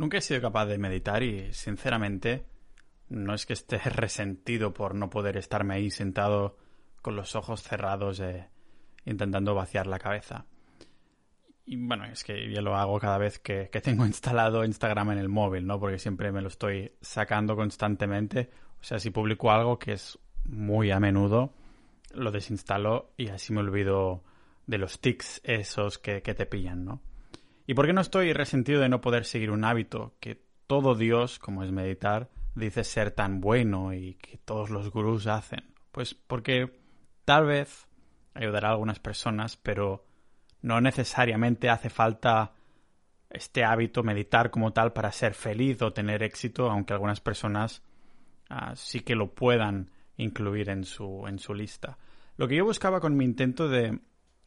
Nunca he sido capaz de meditar y, sinceramente, no es que esté resentido por no poder estarme ahí sentado con los ojos cerrados eh, intentando vaciar la cabeza. Y bueno, es que yo lo hago cada vez que, tengo instalado Instagram en el móvil, ¿no? Porque siempre me lo estoy sacando constantemente. O sea, si publico algo que es muy a menudo, lo desinstalo y así me olvido de los tics esos que, que te pillan, ¿no? ¿Y por qué no estoy resentido de no poder seguir un hábito que todo Dios, como es meditar, dice ser tan bueno y que todos los gurús hacen? Pues porque tal vez ayudará a algunas personas, pero no necesariamente hace falta este hábito, meditar como tal, para ser feliz o tener éxito, aunque algunas personas ah, sí que lo puedan incluir en su, en su lista. Lo que yo buscaba con mi intento de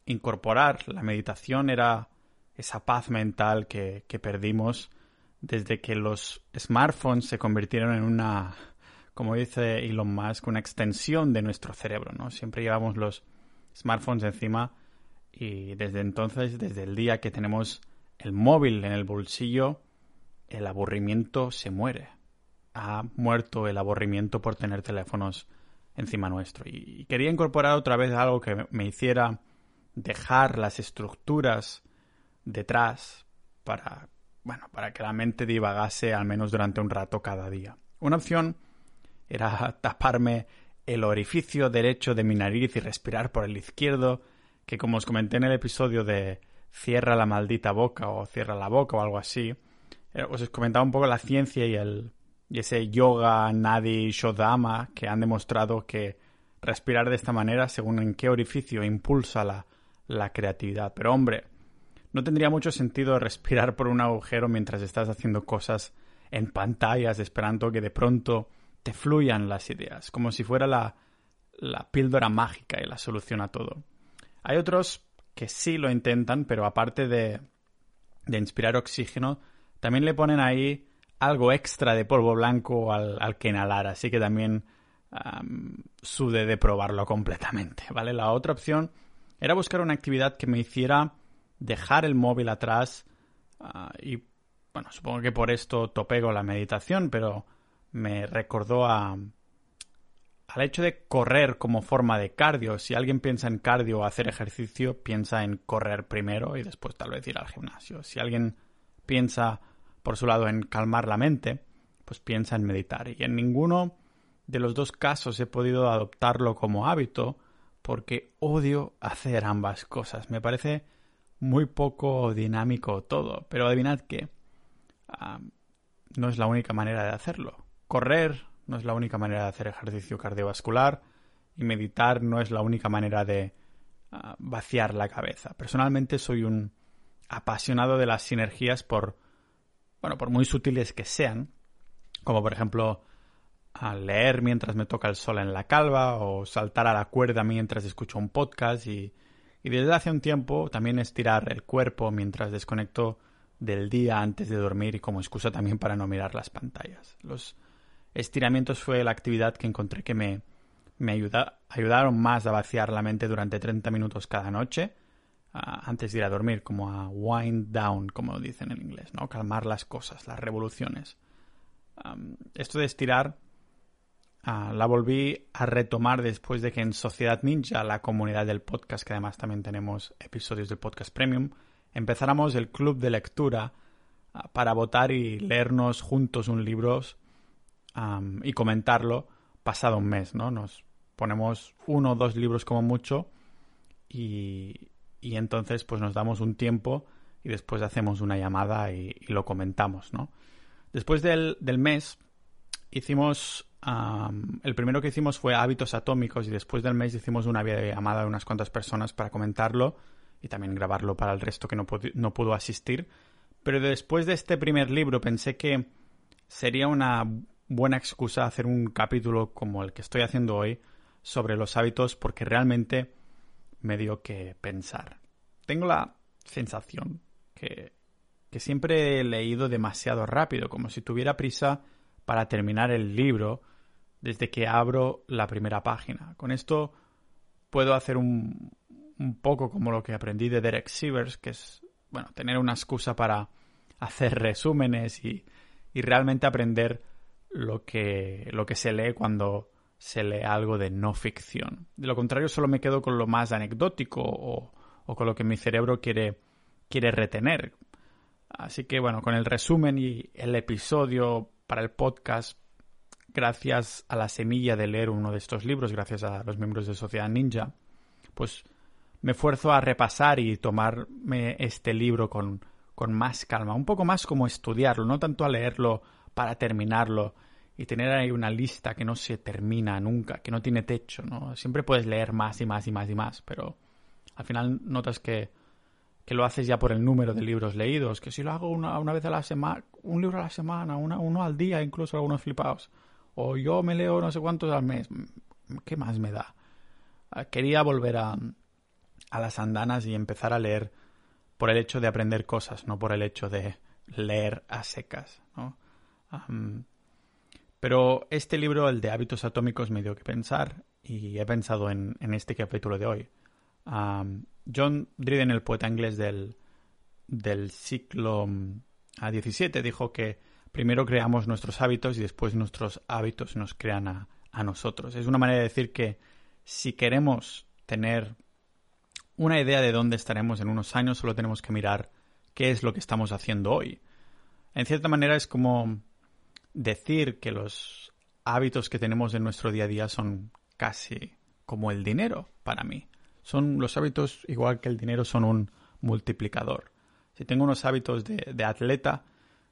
incorporar la meditación era esa paz mental que, que perdimos desde que los smartphones se convirtieron en una, como dice Elon Musk, una extensión de nuestro cerebro, ¿no? Siempre llevamos los smartphones encima y desde entonces, desde el día que tenemos el móvil en el bolsillo, el aburrimiento se muere. Ha muerto el aburrimiento por tener teléfonos encima nuestro. Y quería incorporar otra vez algo que me hiciera dejar las estructuras detrás para, bueno, para que la mente divagase al menos durante un rato cada día. Una opción era taparme el orificio derecho de mi nariz y respirar por el izquierdo que como os comenté en el episodio de Cierra la maldita boca o Cierra la boca o algo así, eh, os comentaba un poco la ciencia y, el, y ese yoga, nadi, shodhama que han demostrado que respirar de esta manera, según en qué orificio, impulsa la, la creatividad. Pero hombre, no tendría mucho sentido respirar por un agujero mientras estás haciendo cosas en pantallas, esperando que de pronto te fluyan las ideas, como si fuera la, la píldora mágica y la solución a todo. Hay otros que sí lo intentan, pero aparte de, de inspirar oxígeno, también le ponen ahí algo extra de polvo blanco al, al que inhalar, así que también sude de probarlo completamente, ¿vale? La otra opción era buscar una actividad que me hiciera dejar el móvil atrás ah, y, bueno, supongo que por esto topego la meditación, pero me recordó a, al hecho de correr como forma de cardio. Si alguien piensa en cardio o hacer ejercicio, piensa en correr primero y después tal vez ir al gimnasio. Si alguien piensa, por su lado, en calmar la mente, pues piensa en meditar. Y en ninguno de los dos casos he podido adoptarlo como hábito porque odio hacer ambas cosas. Me parece muy poco dinámico todo. Pero adivinad que ah, no es la única manera de hacerlo. Correr no es la única manera de hacer ejercicio cardiovascular y meditar no es la única manera de ah, vaciar la cabeza. Personalmente soy un apasionado de las sinergias por, bueno, por muy sutiles que sean, como por ejemplo leer mientras me toca el sol en la calva o saltar a la cuerda mientras escucho un podcast y, y desde hace un tiempo también estirar el cuerpo mientras desconecto del día antes de dormir y como excusa también para no mirar las pantallas. Los estiramientos fue la actividad que encontré que me, me ayuda, ayudaron más a vaciar la mente durante 30 minutos cada noche antes de ir a dormir, como a wind down, como dicen en inglés, ¿no? Calmar las cosas, las revoluciones. esto de estirar la volví a retomar después de que en Sociedad Ninja, la comunidad del podcast, que además también tenemos episodios del podcast premium, empezáramos el club de lectura para votar y leernos juntos un libro y comentarlo pasado un mes, ¿no? Nos ponemos uno o dos libros como mucho y, y entonces pues nos damos un tiempo y después hacemos una llamada y, lo comentamos, ¿no? Después del, del mes hicimos... el primero que hicimos fue hábitos atómicos y después del mes hicimos una llamada de unas cuantas personas para comentarlo y también grabarlo para el resto que no, no pudo asistir. Pero después de este primer libro pensé que sería una buena excusa hacer un capítulo como el que estoy haciendo hoy sobre los hábitos porque realmente me dio que pensar. Tengo la sensación que, que siempre he leído demasiado rápido, como si tuviera prisa para terminar el libro desde que abro la primera página. Con esto puedo hacer un, un poco como lo que aprendí de Derek Sivers, que es, bueno, tener una excusa para hacer resúmenes y, y realmente aprender lo que, lo que se lee cuando se lee algo de no ficción. De lo contrario, solo me quedo con lo más anecdótico o, o con lo que mi cerebro quiere, quiere retener. Así que bueno, con el resumen y el episodio para el podcast, gracias a la semilla de leer uno de estos libros, gracias a los miembros de Sociedad Ninja, pues me esfuerzo a repasar y tomarme este libro con, con más calma, un poco más como estudiarlo, no tanto a leerlo para terminarlo y tener ahí una lista que no se termina nunca, que no tiene techo, ¿no? Siempre puedes leer más y más y más y más, pero al final notas que, que lo haces ya por el número de libros leídos, que si lo hago una, una vez a la semana, un libro a la semana, una, uno al día, incluso algunos flipados, o yo me leo no sé cuántos al mes, ¿qué más me da? Ah, quería volver a, a las andanas y empezar a leer por el hecho de aprender cosas, no por el hecho de leer a secas, ¿no? pero este libro, el de hábitos atómicos, me dio que pensar y he pensado en, en este capítulo de hoy. John Dryden, el poeta inglés del, del siglo XVII, dijo que primero creamos nuestros hábitos y después nuestros hábitos nos crean a, a nosotros. Es una manera de decir que si queremos tener una idea de dónde estaremos en unos años, solo tenemos que mirar qué es lo que estamos haciendo hoy. En cierta manera es como decir que los hábitos que tenemos en nuestro día a día son casi como el dinero para mí. Son los hábitos, igual que el dinero, son un multiplicador. Si tengo unos hábitos de, atleta,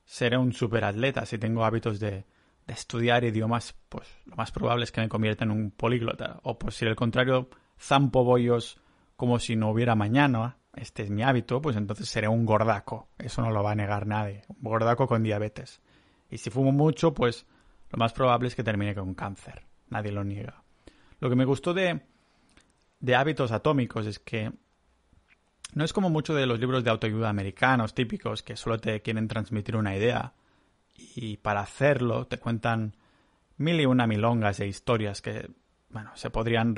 seré un superatleta. Si tengo hábitos de, estudiar idiomas, pues lo más probable es que me convierta en un políglota. O por si el contrario, zampo bollos como si no hubiera mañana, este es mi hábito, pues entonces seré un gordaco. Eso no lo va a negar nadie. Un gordaco con diabetes. Y si fumo mucho, pues lo más probable es que termine con cáncer. Nadie lo niega. Lo que me gustó de, de hábitos atómicos es que no es como muchos de los libros de autoayuda americanos típicos que solo te quieren transmitir una idea y para hacerlo te cuentan mil y una milongas de historias que, bueno, se podrían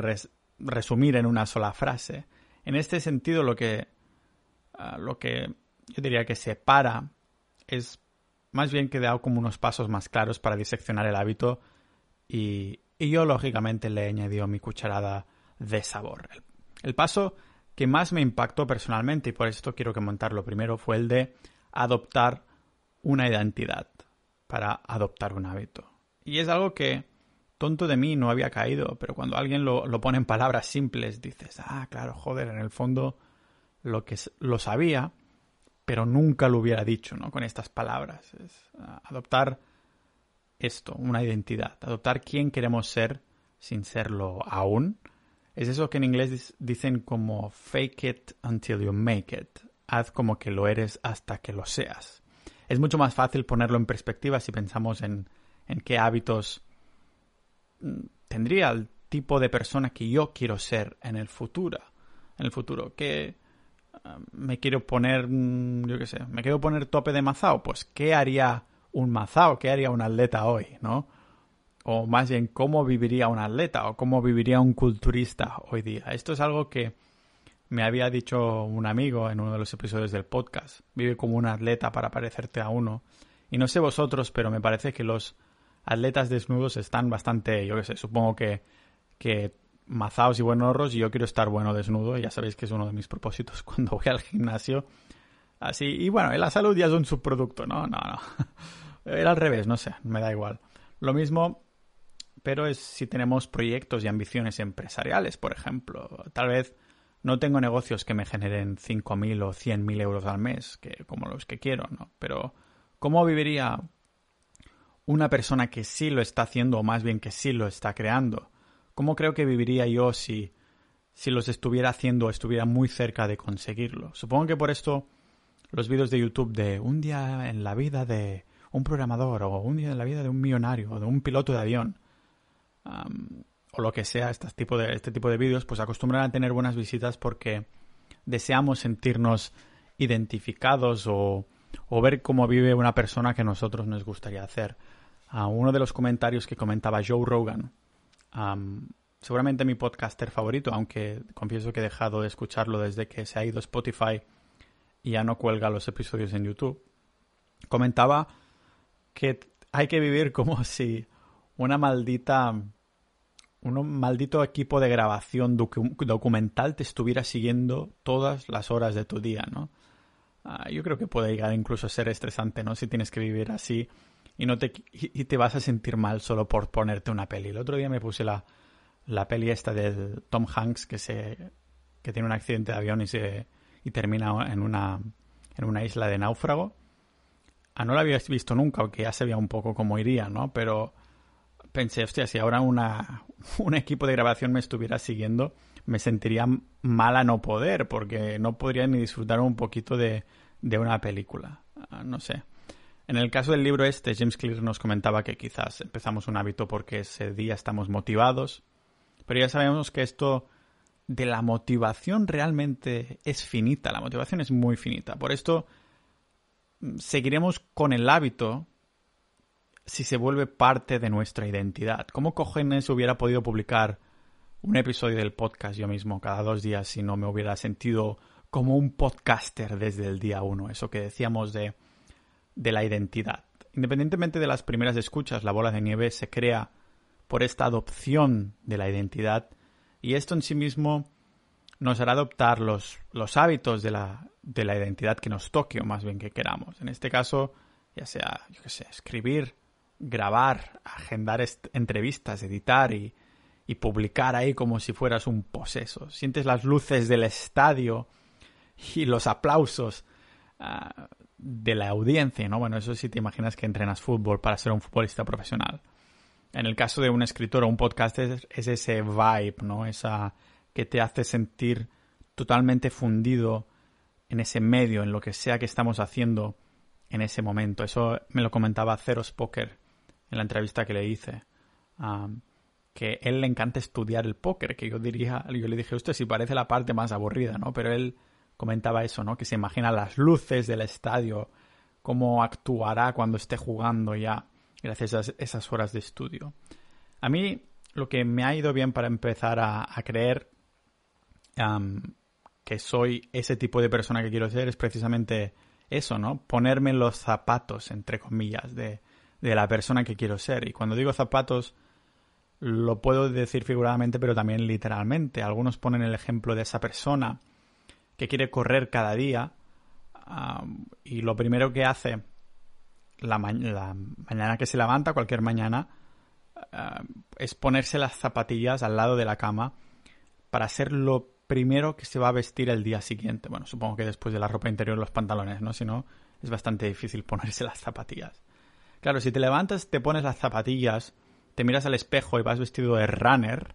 resumir en una sola frase. En este sentido, lo que, ah, lo que yo diría que separa es más bien que dado como unos pasos más claros para diseccionar el hábito y, yo lógicamente le he añadido mi cucharada de sabor. El, paso que más me impactó personalmente y por esto quiero que montarlo primero fue el de adoptar una identidad para adoptar un hábito. Y es algo que tonto de mí no había caído, pero cuando alguien lo, pone en palabras simples dices, ah, claro, joder, en el fondo lo que lo sabía, pero nunca lo hubiera dicho, ¿no? Con estas palabras. Es ah, adoptar esto, una identidad, adoptar quién queremos ser sin serlo aún. Es eso que en inglés dicen como fake it until you make it. Haz como que lo eres hasta que lo seas. Es mucho más fácil ponerlo en perspectiva si pensamos en, en qué hábitos tendría el tipo de persona que yo quiero ser en el futuro. En el futuro, que ah, me quiero poner, mm, yo qué sé, me quiero poner tope de mazao, pues ¿qué haría un mazao? ¿Qué haría un atleta hoy, no? O más bien, ¿cómo viviría un atleta o cómo viviría un culturista hoy día? Esto es algo que me había dicho un amigo en uno de los episodios del podcast. Vive como un atleta para parecerte a uno. Y no sé vosotros, pero me parece que los atletas desnudos están bastante, yo qué sé, supongo que, que mazaos y buenos y yo quiero estar bueno desnudo, ya sabéis que es uno de mis propósitos cuando voy al gimnasio. Así, y bueno, la salud ya es un subproducto, ¿no? No, no. Era al revés, no sé, me da igual. Lo mismo, pero es si tenemos proyectos y ambiciones empresariales, por ejemplo. Tal vez no tengo negocios que me generen 5.000 o 100.000 euros al mes, que, como los que quiero, ¿no? Pero, ¿cómo viviría una persona que sí lo está haciendo o más bien que sí lo está creando. ¿Cómo creo que viviría yo si, si los estuviera haciendo o estuviera muy cerca de conseguirlo? Supongo que por esto los vídeos de YouTube de un día en la vida de un programador o un día en la vida de un millonario o de un piloto de avión o lo que sea, este tipo de, este de vídeos, pues acostumbran a tener buenas visitas porque deseamos sentirnos identificados o, o ver cómo vive una persona que a nosotros nos gustaría hacer uno de los comentarios que comentaba Joe Rogan. seguramente mi podcaster favorito, aunque confieso que he dejado de escucharlo desde que se ha ido Spotify y ya no cuelga los episodios en YouTube. comentaba que hay que vivir como si una maldita un maldito equipo de grabación documental te estuviera siguiendo todas las horas de tu día, ¿no? Ah, yo creo que puede llegar incluso a ser estresante, ¿no? Si tienes que vivir así y no te y te vas a sentir mal solo por ponerte una peli. El otro día me puse la, la peli esta de Tom Hanks que se que tiene un accidente de avión y se y termina en una en una isla de náufrago. Ah, no la habías visto nunca, aunque ya sabía un poco cómo iría, ¿no? Pero pensé, hostia, si ahora una, un equipo de grabación me estuviera siguiendo, me sentiría mal a no poder, porque no podría ni disfrutar un poquito de, de una película. Ah, no sé. En el caso del libro este, James Clear nos comentaba que quizás empezamos un hábito porque ese día estamos motivados, pero ya sabemos que esto de la motivación realmente es finita, la motivación es muy finita. Por esto mm, seguiremos con el hábito si se vuelve parte de nuestra identidad. ¿Cómo cojones hubiera podido publicar un episodio del podcast yo mismo cada dos días si no me hubiera sentido como un podcaster desde el día uno? Eso que decíamos de, de la identidad. Independientemente de las primeras escuchas, la bola de nieve se crea por esta adopción de la identidad y esto en sí mismo nos hará adoptar los, los hábitos de la, de la identidad que nos toque o más bien que queramos. En este caso, ya sea, yo qué sé, escribir, grabar, agendar entrevistas, editar y, publicar ahí como si fueras un poseso. Sientes las luces del estadio y los aplausos uh, de la audiencia, ¿no? Bueno, eso sí te imaginas que entrenas fútbol para ser un futbolista profesional. En el caso de un escritor o un podcast es, es ese vibe, ¿no? Esa que te hace sentir totalmente fundido en ese medio, en lo que sea que estamos haciendo en ese momento. Eso me lo comentaba Ceros Poker en la entrevista que le hice, que él le encanta estudiar el póker, que yo diría, yo le dije, usted si parece la parte más aburrida, ¿no? Pero él comentaba eso, ¿no? Que se imagina las luces del estadio, cómo actuará cuando esté jugando ya, gracias a esas horas de estudio. A mí lo que me ha ido bien para empezar a, creer que soy ese tipo de persona que quiero ser es precisamente eso, ¿no? Ponerme los zapatos, entre comillas, de, de la persona que quiero ser. Y cuando digo zapatos, lo puedo decir figuradamente, pero también literalmente. Algunos ponen el ejemplo de esa persona que quiere correr cada día y lo primero que hace la, mañana que se levanta, cualquier mañana, es ponerse las zapatillas al lado de la cama para ser lo primero que se va a vestir el día siguiente. Bueno, supongo que después de la ropa interior los pantalones, ¿no? Si no, es bastante difícil ponerse las zapatillas. Claro, si te levantas, te pones las zapatillas, te miras al espejo y vas vestido de runner,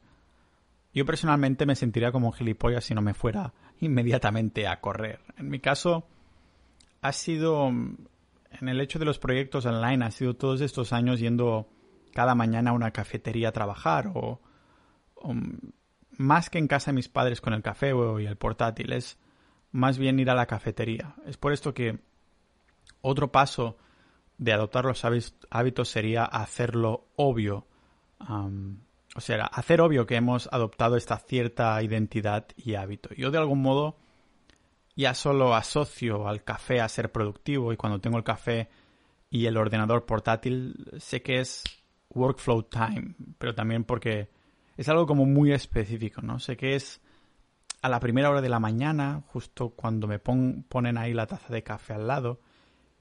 yo personalmente me sentiría como un gilipollas si no me fuera inmediatamente a correr. En mi caso, ha sido, en el hecho de los proyectos online, ha sido todos estos años yendo cada mañana a una cafetería a trabajar o, más que en casa de mis padres con el café y el portátil, es más bien ir a la cafetería. Es por esto que otro paso de adoptar los hábitos sería hacerlo obvio. o sea, hacer obvio que hemos adoptado esta cierta identidad y hábito. Yo de algún modo ya solo asocio al café a ser productivo y cuando tengo el café y el ordenador portátil sé que es workflow time, pero también porque es algo como muy específico, ¿no? Sé que es a la primera hora de la mañana, justo cuando me ponen ahí la taza de café al lado,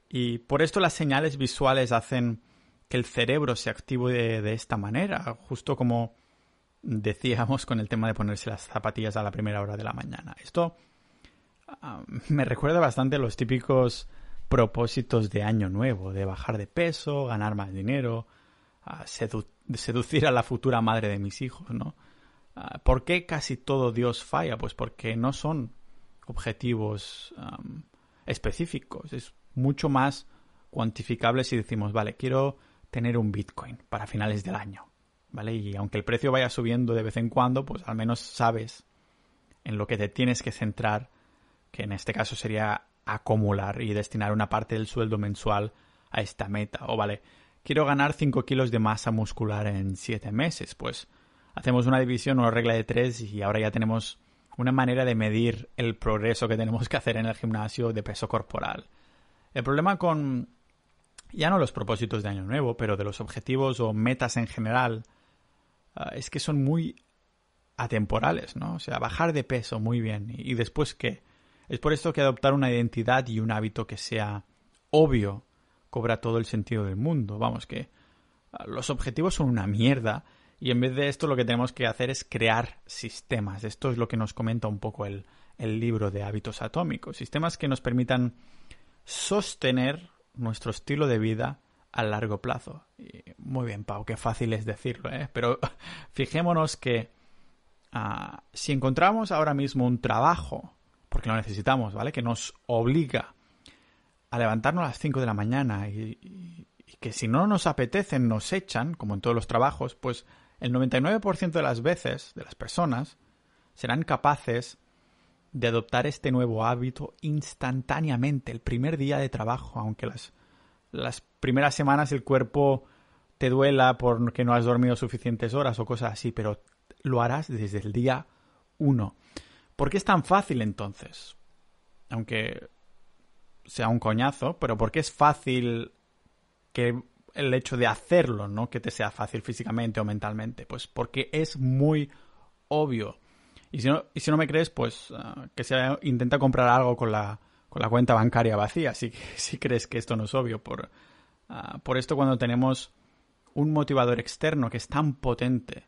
y por esto las señales visuales hacen que el cerebro se active de, esta manera, justo como decíamos con el tema de ponerse las zapatillas a la primera hora de la mañana. Esto ah, me recuerda bastante a los típicos propósitos de año nuevo, de bajar de peso, ganar más dinero, seducir a la futura madre de mis hijos, ¿no? Ah, ¿Por qué casi todo Dios falla? Pues porque no son objetivos específicos. Es mucho más cuantificable si decimos, vale, quiero tener un Bitcoin para finales del año, ¿vale? Y aunque el precio vaya subiendo de vez en cuando, pues al menos sabes en lo que te tienes que centrar, que en este caso sería acumular y destinar una parte del sueldo mensual a esta meta. O vale, quiero ganar 5 kilos de masa muscular en 7 meses, pues hacemos una división una regla de 3 y ahora ya tenemos una manera de medir el progreso que tenemos que hacer en el gimnasio de peso corporal. El problema con, ya no los propósitos de Año Nuevo, pero de los objetivos o metas en general, ah, es que son muy atemporales, ¿no? O sea, bajar de peso, muy bien. ¿Y después qué? Es por esto que adoptar una identidad y un hábito que sea obvio cobra todo el sentido del mundo. Vamos, que ah, los objetivos son una mierda y en vez de esto lo que tenemos que hacer es crear sistemas. Esto es lo que nos comenta un poco el, el libro de hábitos atómicos. Sistemas que nos permitan sostener nuestro estilo de vida a largo plazo. Y muy bien, Pau, qué fácil es decirlo, ¿eh? Pero fijémonos que ah, si encontramos ahora mismo un trabajo, porque lo necesitamos, ¿vale? Que nos obliga a levantarnos a las 5 de la mañana y, y que si no nos apetecen nos echan, como en todos los trabajos, pues el 99% de las veces, de las personas, serán capaces de adoptar este nuevo hábito instantáneamente, el primer día de trabajo, aunque las, las primeras semanas el cuerpo te duela porque no has dormido suficientes horas o cosas así, pero lo harás desde el día uno. ¿Por qué es tan fácil entonces? Aunque sea un coñazo, pero ¿por qué es fácil que el hecho de hacerlo, no que te sea fácil físicamente o mentalmente? Pues porque es muy obvio. Y si no, y si no me crees, pues uh, que se intenta comprar algo con la, con la cuenta bancaria vacía, si, si crees que esto no es obvio. Por, uh, por esto cuando tenemos un motivador externo que es tan potente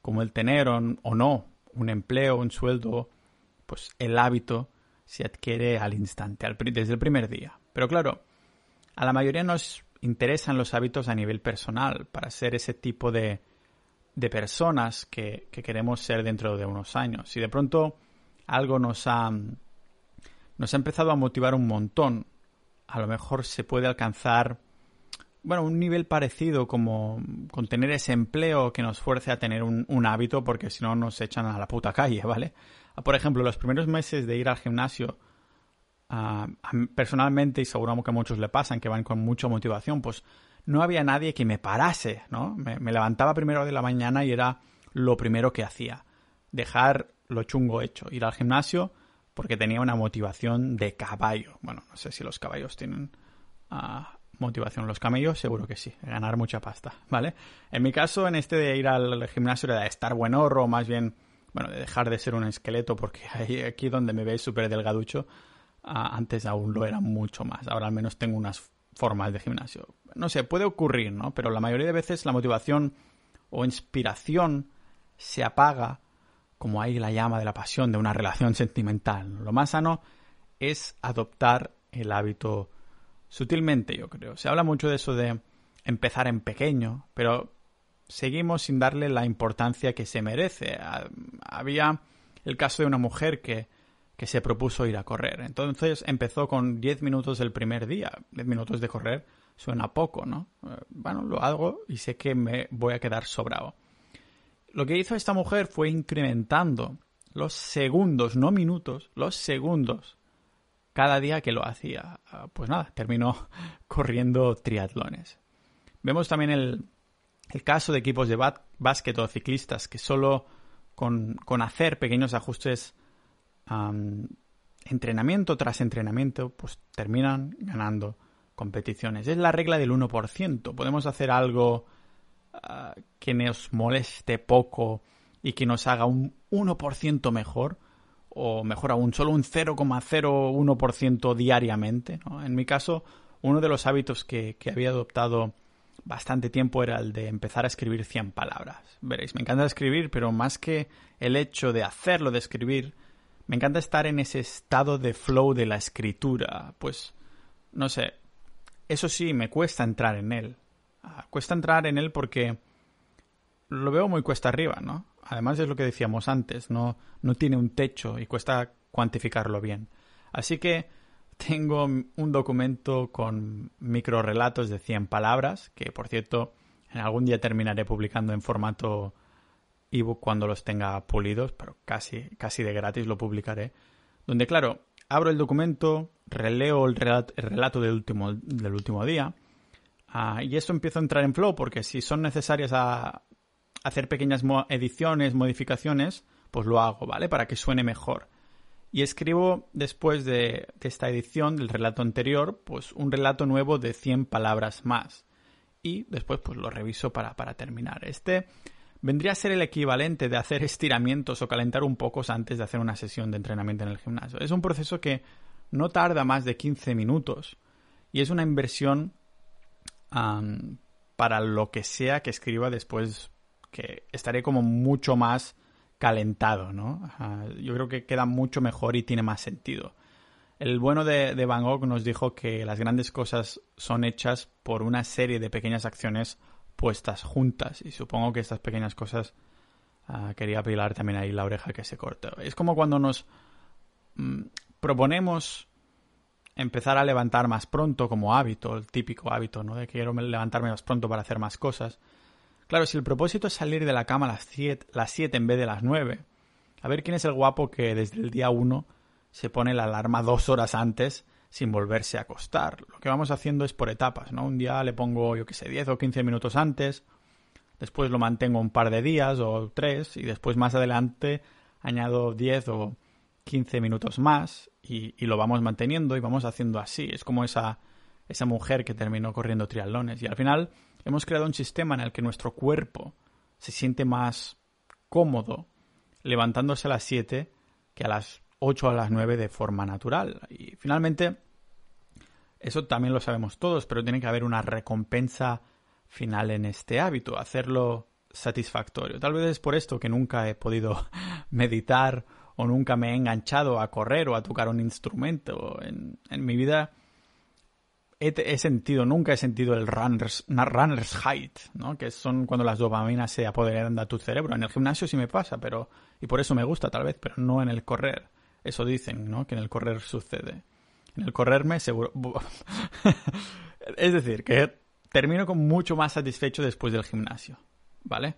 como el tener o, o no un empleo, un sueldo, pues el hábito se adquiere al instante, al, desde el primer día. Pero claro, a la mayoría nos interesan los hábitos a nivel personal para ser ese tipo de, de personas que, que, queremos ser dentro de unos años. Si de pronto algo nos ha, nos ha empezado a motivar un montón, a lo mejor se puede alcanzar, bueno, un nivel parecido como con tener ese empleo que nos fuerce a tener un, un hábito porque si no nos echan a la puta calle, ¿vale? Por ejemplo, los primeros meses de ir al gimnasio, personalmente, y seguro que a muchos le pasan, que van con mucha motivación, pues no había nadie que me parase, ¿no? Me, levantaba primero de la mañana y era lo primero que hacía. Dejar lo chungo hecho, ir al gimnasio porque tenía una motivación de caballo. Bueno, no sé si los caballos tienen uh, motivación. Los camellos seguro que sí, ganar mucha pasta, ¿vale? En mi caso, en este de ir al gimnasio era de estar buen o más bien, bueno, de dejar de ser un esqueleto porque aquí donde me veis súper delgaducho, antes aún lo era mucho más. Ahora al menos tengo unas formas de gimnasio. No sé, puede ocurrir, ¿no? Pero la mayoría de veces la motivación o inspiración se apaga como hay la llama de la pasión de una relación sentimental. Lo más sano es adoptar el hábito sutilmente, yo creo. Se habla mucho de eso de empezar en pequeño, pero seguimos sin darle la importancia que se merece. Había el caso de una mujer que que se propuso ir a correr. Entonces empezó con 10 minutos el primer día. 10 minutos de correr suena poco, ¿no? Eh, bueno, lo hago y sé que me voy a quedar sobrado. Lo que hizo esta mujer fue incrementando los segundos, no minutos, los segundos cada día que lo hacía. Ah, pues nada, terminó corriendo triatlones. Vemos también el, el caso de equipos de básquet o ciclistas que solo con, con hacer pequeños ajustes entrenamiento tras entrenamiento, pues terminan ganando competiciones. Es la regla del 1%. Podemos hacer algo uh, que nos moleste poco y que nos haga un 1% mejor, o mejor aún, solo un 0,01% diariamente. En mi caso, uno de los hábitos que, que, había adoptado bastante tiempo era el de empezar a escribir 100 palabras. Veréis, me encanta escribir, pero más que el hecho de hacerlo, de escribir, me encanta estar en ese estado de flow de la escritura. Pues, no sé, eso sí, me cuesta entrar en él. Ah, cuesta entrar en él porque lo veo muy cuesta arriba, ¿no? Además es lo que decíamos antes, no, no tiene un techo y cuesta cuantificarlo bien. Así que tengo un documento con microrelatos de 100 palabras, que por cierto algún día terminaré publicando en formato ebook cuando los tenga pulidos, pero casi, casi de gratis lo publicaré. Donde, claro, abro el documento, releo el relato, el relato del, último, del último día, uh, y esto empiezo a entrar en flow, porque si son necesarias a hacer pequeñas ediciones, modificaciones, pues lo hago, ¿vale? Para que suene mejor. y escribo después de, esta edición del relato anterior, pues un relato nuevo de 100 palabras más. Y después pues lo reviso para, para terminar. Este vendría a ser el equivalente de hacer estiramientos o calentar un poco antes de hacer una sesión de entrenamiento en el gimnasio. Es un proceso que no tarda más de 15 minutos y es una inversión para lo que sea que escriba después que estaré como mucho más calentado, ¿no? yo creo que queda mucho mejor y tiene más sentido. El bueno de, Van Gogh nos dijo que las grandes cosas son hechas por una serie de pequeñas acciones puestas juntas y supongo que estas pequeñas cosas ah, quería pilar también ahí la oreja que se corta. Es como cuando nos mm, proponemos empezar a levantar más pronto como hábito, el típico hábito, ¿no? De quiero levantarme más pronto para hacer más cosas. Claro, si el propósito es salir de la cama a las 7 las siete en vez de las 9, a ver quién es el guapo que desde el día 1 se pone la alarma dos horas antes sin volverse a acostar. Lo que vamos haciendo es por etapas, ¿no? Un día le pongo, yo qué sé, 10 o 15 minutos antes, después lo mantengo un par de días o tres y después más adelante añado 10 o 15 minutos más y, lo vamos manteniendo y vamos haciendo así. Es como esa, esa mujer que terminó corriendo triatlones y al final hemos creado un sistema en el que nuestro cuerpo se siente más cómodo levantándose a las 7 que a las 8 o a las 9 de forma natural. Y finalmente, eso también lo sabemos todos, pero tiene que haber una recompensa final en este hábito, hacerlo satisfactorio. Tal vez es por esto que nunca he podido meditar o nunca me he enganchado a correr o a tocar un instrumento. En, en mi vida he, sentido, nunca he sentido el runner's, runner's height, ¿no? que son cuando las dopaminas se apoderan de tu cerebro. En el gimnasio sí me pasa, pero y por eso me gusta tal vez, pero no en el correr. Eso dicen, ¿no? Que en el correr sucede. En el correrme seguro... es decir, que termino con mucho más satisfecho después del gimnasio, ¿vale?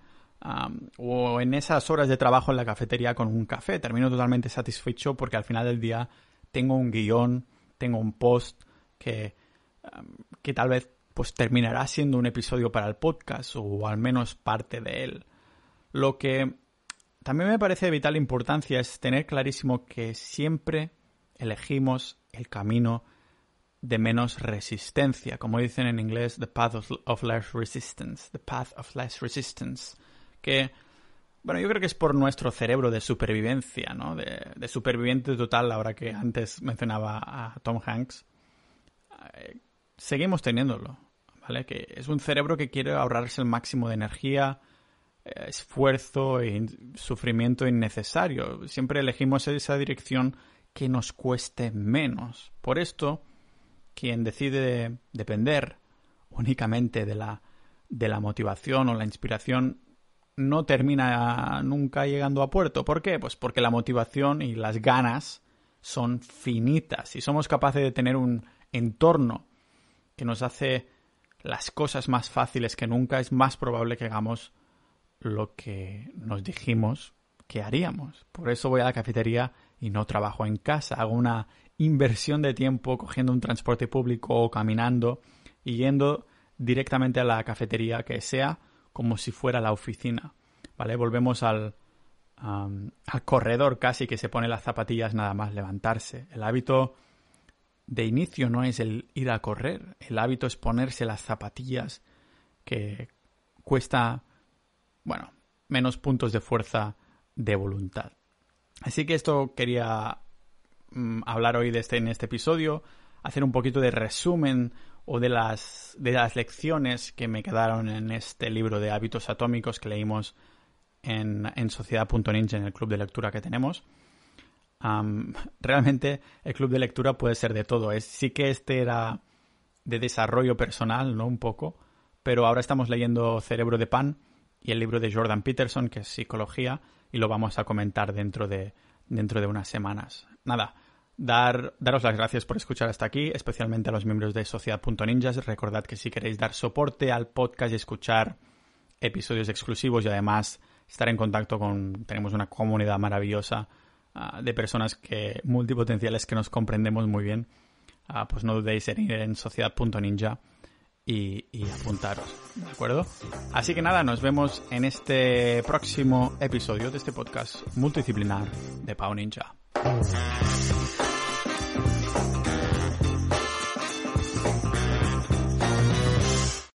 o en esas horas de trabajo en la cafetería con un café. Termino totalmente satisfecho porque al final del día tengo un guion, tengo un post que, que tal vez pues terminará siendo un episodio para el podcast o al menos parte de él. Lo que también me parece de vital importancia es tener clarísimo que siempre elegimos el camino de menos resistencia, como dicen en inglés, the path of, less resistance, the path of less resistance, que, bueno, yo creo que es por nuestro cerebro de supervivencia, ¿no? De, superviviente total, ahora que antes mencionaba a Tom Hanks, eh, seguimos teniéndolo, ¿vale? Que es un cerebro que quiere ahorrarse el máximo de energía, esfuerzo y sufrimiento innecesario. Siempre elegimos esa dirección que nos cueste menos. Por esto, quien decide depender únicamente de la, de la motivación o la inspiración no termina nunca llegando a puerto. ¿Por qué? Pues porque la motivación y las ganas son finitas. Si somos capaces de tener un entorno que nos hace las cosas más fáciles que nunca, es más probable que hagamos lo que nos dijimos que haríamos. Por eso voy a la cafetería y no trabajo en casa. Hago una inversión de tiempo cogiendo un transporte público o caminando y yendo directamente a la cafetería que sea como si fuera la oficina. ¿Vale? Volvemos al, al corredor casi que se pone las zapatillas nada más levantarse. El hábito de inicio no es el ir a correr. El hábito es ponerse las zapatillas que cuesta bueno, menos puntos de fuerza de voluntad. Así que esto quería mm, hablar hoy de este, en este episodio, hacer un poquito de resumen o de las, de las lecciones que me quedaron en este libro de hábitos atómicos que leímos en, en Sociedad.ninja, en el club de lectura que tenemos. realmente el club de lectura puede ser de todo. Es, sí que este era de desarrollo personal, ¿no? Un poco. Pero ahora estamos leyendo Cerebro de Pan, y el libro de Jordan Peterson, que es Psicología, y lo vamos a comentar dentro de, dentro de unas semanas. Nada, dar, daros las gracias por escuchar hasta aquí, especialmente a los miembros de Sociedad.ninjas. Recordad que si queréis dar soporte al podcast y escuchar episodios exclusivos y además estar en contacto con... Tenemos una comunidad maravillosa ah, de personas que multipotenciales que nos comprendemos muy bien. Ah, pues no dudéis en ir en Y, apuntaros, ¿de acuerdo? Así que nada, nos vemos en este próximo episodio de este podcast multidisciplinar de Pau Ninja.